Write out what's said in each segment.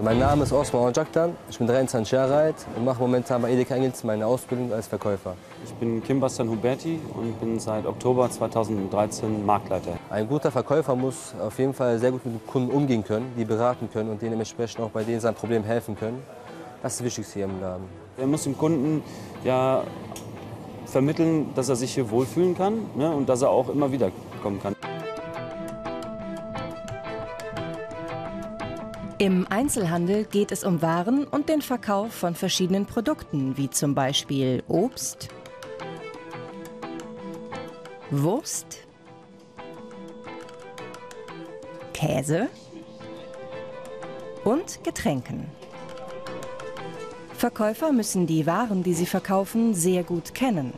Mein Name ist Osman Ojaktan, ich bin 23 Jahre alt und mache momentan bei Edeka Engels meine Ausbildung als Verkäufer. Ich bin Kim Bastian Huberti und bin seit Oktober 2013 Marktleiter. Ein guter Verkäufer muss auf jeden Fall sehr gut mit den Kunden umgehen können, die beraten können und denen dementsprechend auch bei denen sein Problem helfen können. Das ist das Wichtigste hier im Laden. Er muss dem Kunden ja vermitteln, dass er sich hier wohlfühlen kann ne, und dass er auch immer wieder kommen kann. Im Einzelhandel geht es um Waren und den Verkauf von verschiedenen Produkten, wie zum Beispiel Obst, Wurst, Käse und Getränken. Verkäufer müssen die Waren, die sie verkaufen, sehr gut kennen.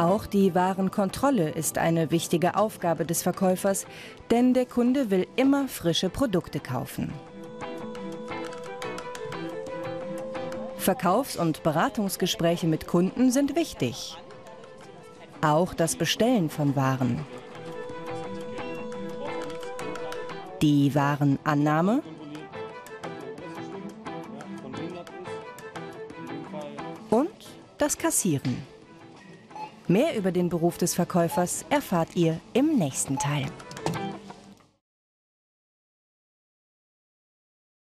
Auch die Warenkontrolle ist eine wichtige Aufgabe des Verkäufers, denn der Kunde will immer frische Produkte kaufen. Verkaufs- und Beratungsgespräche mit Kunden sind wichtig. Auch das Bestellen von Waren. Die Warenannahme und das Kassieren. Mehr über den Beruf des Verkäufers erfahrt ihr im nächsten Teil.